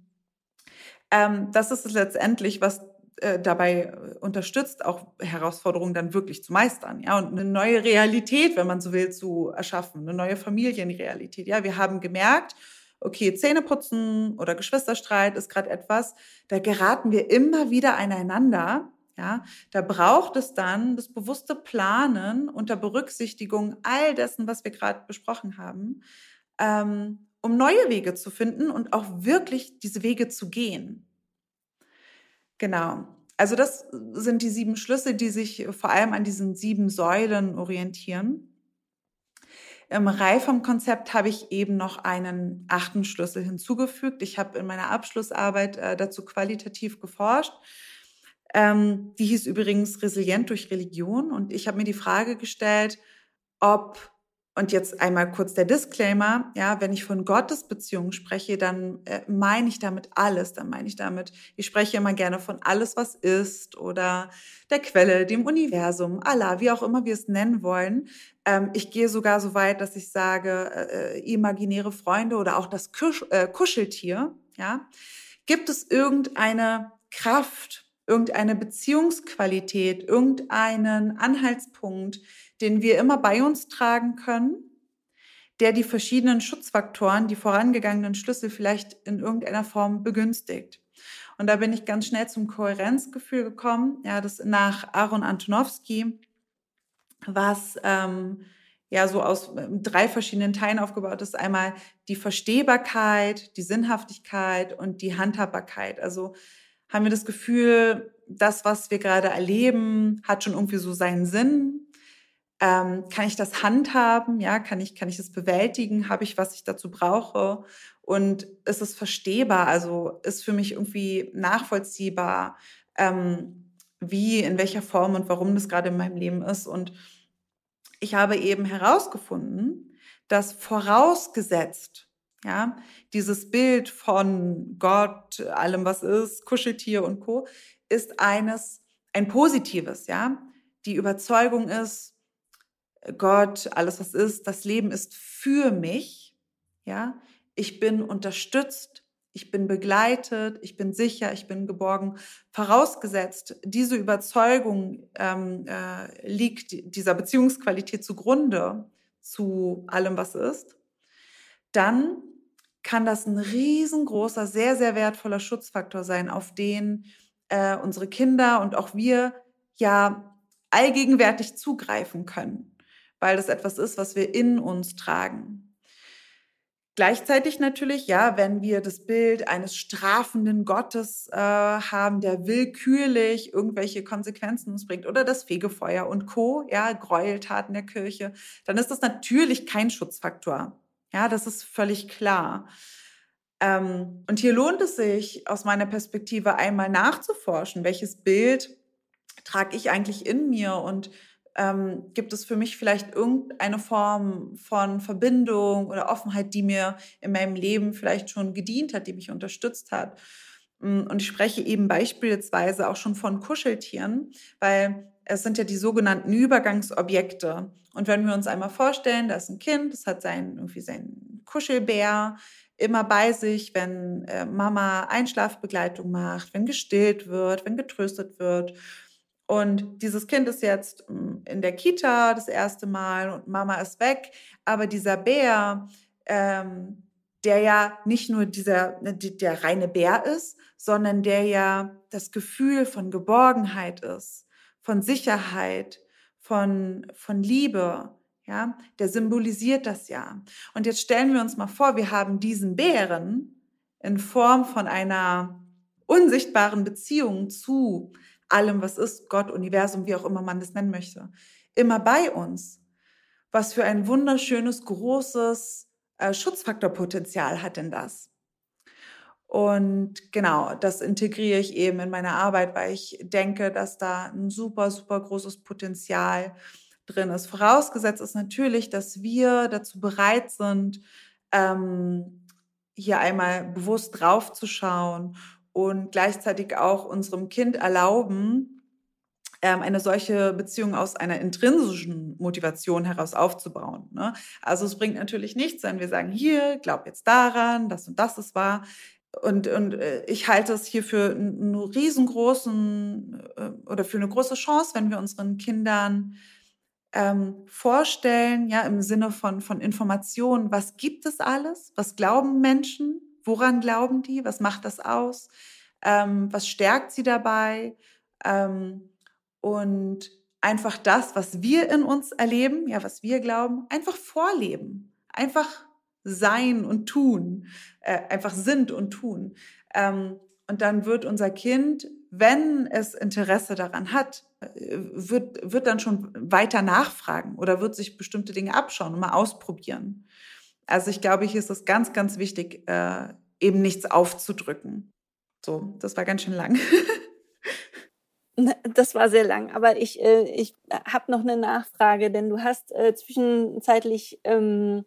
ähm, das ist es letztendlich, was äh, dabei äh, unterstützt, auch Herausforderungen dann wirklich zu meistern, ja, und eine neue Realität, wenn man so will, zu erschaffen, eine neue Familienrealität. Ja, wir haben gemerkt, okay, Zähneputzen oder Geschwisterstreit ist gerade etwas, da geraten wir immer wieder aneinander. Ja, da braucht es dann das bewusste Planen unter Berücksichtigung all dessen, was wir gerade besprochen haben, ähm, um neue Wege zu finden und auch wirklich diese Wege zu gehen. Genau. Also das sind die sieben Schlüsse, die sich vor allem an diesen sieben Säulen orientieren. Im Reifam-Konzept habe ich eben noch einen achten Schlüssel hinzugefügt. Ich habe in meiner Abschlussarbeit äh, dazu qualitativ geforscht. Ähm, die hieß übrigens Resilient durch Religion. Und ich habe mir die Frage gestellt, ob und jetzt einmal kurz der Disclaimer, ja, wenn ich von Gottesbeziehungen spreche, dann äh, meine ich damit alles, dann meine ich damit, ich spreche immer gerne von alles, was ist oder der Quelle, dem Universum, Allah, wie auch immer wir es nennen wollen. Ähm, ich gehe sogar so weit, dass ich sage, äh, äh imaginäre Freunde oder auch das Kusch, äh, Kuscheltier, ja. Gibt es irgendeine Kraft, irgendeine Beziehungsqualität, irgendeinen Anhaltspunkt, den wir immer bei uns tragen können, der die verschiedenen Schutzfaktoren, die vorangegangenen Schlüssel vielleicht in irgendeiner Form begünstigt. Und da bin ich ganz schnell zum Kohärenzgefühl gekommen, ja, das nach Aaron Antonowski, was ähm, ja so aus ähm, drei verschiedenen Teilen aufgebaut ist. Einmal die Verstehbarkeit, die Sinnhaftigkeit und die Handhabbarkeit. Also haben wir das Gefühl, das, was wir gerade erleben, hat schon irgendwie so seinen Sinn. Ähm, kann ich das handhaben? Ja, kann ich, kann ich das bewältigen? Habe ich, was ich dazu brauche? Und ist es verstehbar? Also ist für mich irgendwie nachvollziehbar, ähm, wie, in welcher Form und warum das gerade in meinem Leben ist. Und ich habe eben herausgefunden, dass vorausgesetzt, ja, dieses Bild von Gott, allem was ist, Kuscheltier und Co., ist eines, ein positives, ja. Die Überzeugung ist, Gott, alles was ist, das Leben ist für mich, ja. Ich bin unterstützt, ich bin begleitet, ich bin sicher, ich bin geborgen. Vorausgesetzt, diese Überzeugung ähm, äh, liegt dieser Beziehungsqualität zugrunde zu allem, was ist, dann kann das ein riesengroßer, sehr, sehr wertvoller Schutzfaktor sein, auf den äh, unsere Kinder und auch wir ja allgegenwärtig zugreifen können, weil das etwas ist, was wir in uns tragen. Gleichzeitig natürlich, ja, wenn wir das Bild eines strafenden Gottes äh, haben, der willkürlich irgendwelche Konsequenzen uns bringt oder das Fegefeuer und Co., ja, Gräueltaten der Kirche, dann ist das natürlich kein Schutzfaktor. Ja, das ist völlig klar. Ähm, und hier lohnt es sich aus meiner Perspektive einmal nachzuforschen, welches Bild trage ich eigentlich in mir und ähm, gibt es für mich vielleicht irgendeine Form von Verbindung oder Offenheit, die mir in meinem Leben vielleicht schon gedient hat, die mich unterstützt hat. Mm, und ich spreche eben beispielsweise auch schon von Kuscheltieren, weil es sind ja die sogenannten Übergangsobjekte. Und wenn wir uns einmal vorstellen, da ist ein Kind, das hat sein, irgendwie seinen Kuschelbär immer bei sich, wenn äh, Mama Einschlafbegleitung macht, wenn gestillt wird, wenn getröstet wird. Und dieses Kind ist jetzt hm, in der Kita das erste Mal und Mama ist weg. Aber dieser Bär, ähm, der ja nicht nur dieser, ne, der reine Bär ist, sondern der ja das Gefühl von Geborgenheit ist, von Sicherheit, von, von Liebe, ja, der symbolisiert das ja. Und jetzt stellen wir uns mal vor, wir haben diesen Bären in Form von einer unsichtbaren Beziehung zu allem, was ist, Gott, Universum, wie auch immer man das nennen möchte, immer bei uns. Was für ein wunderschönes, großes äh, Schutzfaktorpotenzial hat denn das? Und genau, das integriere ich eben in meine Arbeit, weil ich denke, dass da ein super, super großes Potenzial drin ist. Vorausgesetzt ist natürlich, dass wir dazu bereit sind, ähm, hier einmal bewusst draufzuschauen und gleichzeitig auch unserem Kind erlauben, ähm, eine solche Beziehung aus einer intrinsischen Motivation heraus aufzubauen. Ne? Also es bringt natürlich nichts, wenn wir sagen, hier, glaub jetzt daran, das und das ist wahr. Und, und äh, ich halte es hier für einen riesengroßen äh, oder für eine große Chance, wenn wir unseren Kindern ähm, vorstellen, ja, im Sinne von, von Informationen, was gibt es alles? Was glauben Menschen? Woran glauben die? Was macht das aus? Ähm, was stärkt sie dabei? Ähm, und einfach das, was wir in uns erleben, ja, was wir glauben, einfach vorleben. Einfach sein und tun. Äh, einfach sind und tun. Ähm, und dann wird unser Kind, wenn es Interesse daran hat, äh, wird, wird dann schon weiter nachfragen oder wird sich bestimmte Dinge abschauen und mal ausprobieren. Also ich glaube, hier ist es ganz, ganz wichtig, äh, eben nichts aufzudrücken. So, das war ganz schön lang. Das war sehr lang, aber ich, äh, ich habe noch eine Nachfrage, denn du hast äh, zwischenzeitlich ähm,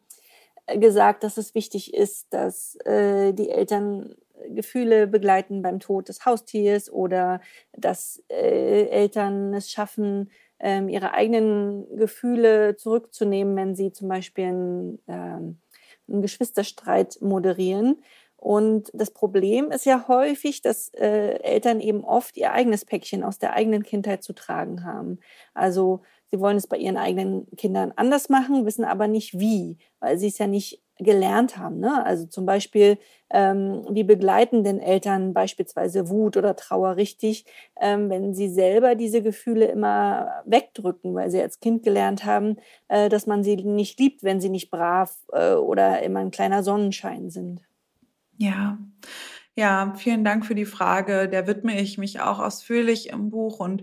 gesagt, dass es wichtig ist, dass äh, die Eltern Gefühle begleiten beim Tod des Haustiers oder dass äh, Eltern es schaffen, ähm, ihre eigenen Gefühle zurückzunehmen, wenn sie zum Beispiel einen, ähm, einen Geschwisterstreit moderieren. Und das Problem ist ja häufig, dass äh, Eltern eben oft ihr eigenes Päckchen aus der eigenen Kindheit zu tragen haben. Also sie wollen es bei ihren eigenen Kindern anders machen, wissen aber nicht wie, weil sie es ja nicht gelernt haben. Ne? Also zum Beispiel, ähm, wie begleiten denn Eltern beispielsweise Wut oder Trauer richtig, ähm, wenn sie selber diese Gefühle immer wegdrücken, weil sie als Kind gelernt haben, äh, dass man sie nicht liebt, wenn sie nicht brav äh, oder immer ein kleiner Sonnenschein sind. Ja. Ja, vielen Dank für die Frage. Der widme ich mich auch ausführlich im Buch. Und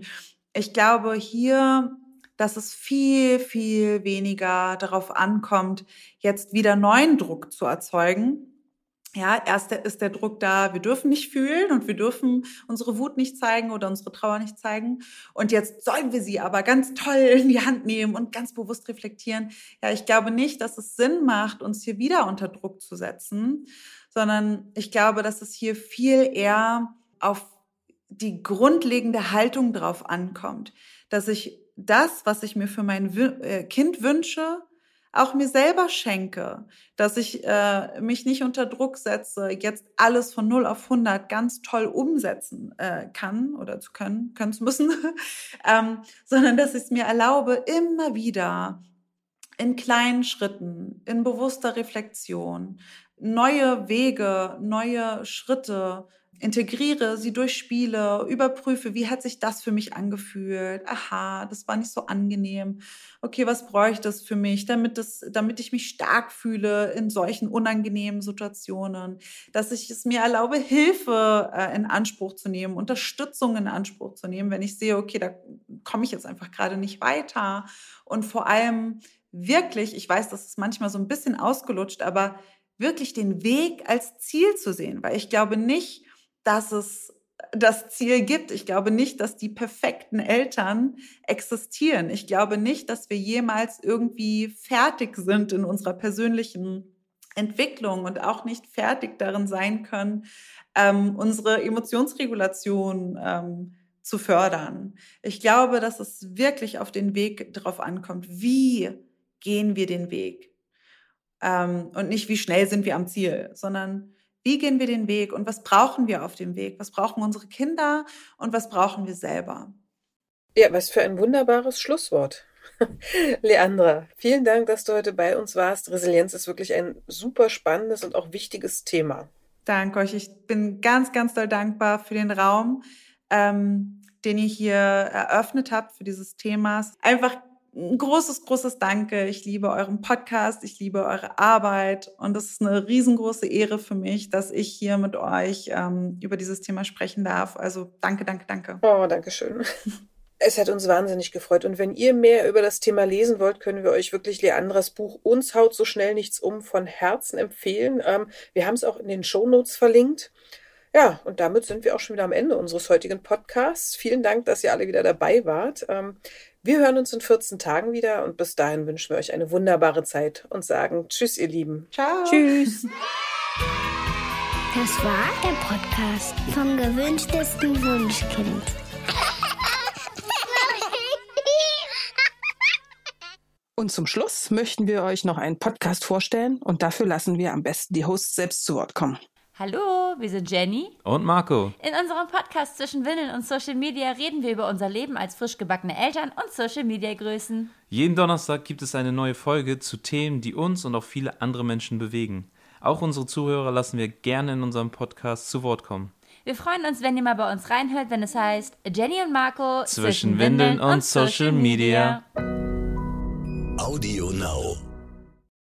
ich glaube hier, dass es viel, viel weniger darauf ankommt, jetzt wieder neuen Druck zu erzeugen. Ja, erst ist der Druck da, wir dürfen nicht fühlen und wir dürfen unsere Wut nicht zeigen oder unsere Trauer nicht zeigen. Und jetzt sollen wir sie aber ganz toll in die Hand nehmen und ganz bewusst reflektieren. Ja, ich glaube nicht, dass es Sinn macht, uns hier wieder unter Druck zu setzen, sondern ich glaube, dass es hier viel eher auf die grundlegende Haltung drauf ankommt, dass ich das, was ich mir für mein äh, Kind wünsche, auch mir selber schenke, dass ich äh, mich nicht unter Druck setze, jetzt alles von 0 auf 100 ganz toll umsetzen äh, kann oder zu können, können zu müssen, ähm, sondern dass ich es mir erlaube, immer wieder in kleinen Schritten, in bewusster Reflexion, neue Wege, neue Schritte integriere, sie durchspiele, überprüfe, wie hat sich das für mich angefühlt? Aha, das war nicht so angenehm. Okay, was bräuchte es für mich, damit, das, damit ich mich stark fühle in solchen unangenehmen Situationen, dass ich es mir erlaube, Hilfe äh, in Anspruch zu nehmen, Unterstützung in Anspruch zu nehmen, wenn ich sehe, okay, da komme ich jetzt einfach gerade nicht weiter. Und vor allem wirklich, ich weiß, das ist manchmal so ein bisschen ausgelutscht, aber wirklich den Weg als Ziel zu sehen, weil ich glaube nicht, dass es das Ziel gibt. Ich glaube nicht, dass die perfekten Eltern existieren. Ich glaube nicht, dass wir jemals irgendwie fertig sind in unserer persönlichen Entwicklung und auch nicht fertig darin sein können, ähm, unsere Emotionsregulation ähm, zu fördern. Ich glaube, dass es wirklich auf den Weg drauf ankommt. Wie gehen wir den Weg? Ähm, und nicht, wie schnell sind wir am Ziel, sondern wie gehen wir den Weg und was brauchen wir auf dem Weg? Was brauchen unsere Kinder und was brauchen wir selber? Ja, was für ein wunderbares Schlusswort. Leandra, vielen Dank, dass du heute bei uns warst. Resilienz ist wirklich ein super spannendes und auch wichtiges Thema. Danke euch. Ich bin ganz, ganz doll dankbar für den Raum, ähm, den ihr hier eröffnet habt für dieses Thema. Einfach ein großes, großes Danke. Ich liebe euren Podcast, ich liebe eure Arbeit und es ist eine riesengroße Ehre für mich, dass ich hier mit euch ähm, über dieses Thema sprechen darf. Also danke, danke, danke. Oh, danke schön. Es hat uns wahnsinnig gefreut. Und wenn ihr mehr über das Thema lesen wollt, können wir euch wirklich Leandras Buch Uns haut so schnell nichts um von Herzen empfehlen. Ähm, wir haben es auch in den Shownotes verlinkt. Ja, und damit sind wir auch schon wieder am Ende unseres heutigen Podcasts. Vielen Dank, dass ihr alle wieder dabei wart. Ähm, wir hören uns in 14 Tagen wieder und bis dahin wünschen wir euch eine wunderbare Zeit und sagen Tschüss, ihr Lieben. Ciao. Tschüss. Das war der Podcast vom gewünschtesten Wunschkind. Und zum Schluss möchten wir euch noch einen Podcast vorstellen und dafür lassen wir am besten die Hosts selbst zu Wort kommen. Hallo, wir sind Jenny und Marco. In unserem Podcast zwischen Windeln und Social Media reden wir über unser Leben als frisch gebackene Eltern und Social Media Größen. Jeden Donnerstag gibt es eine neue Folge zu Themen, die uns und auch viele andere Menschen bewegen. Auch unsere Zuhörer lassen wir gerne in unserem Podcast zu Wort kommen. Wir freuen uns, wenn ihr mal bei uns reinhört, wenn es heißt Jenny und Marco zwischen, zwischen Windeln und Social Media. Audio Now.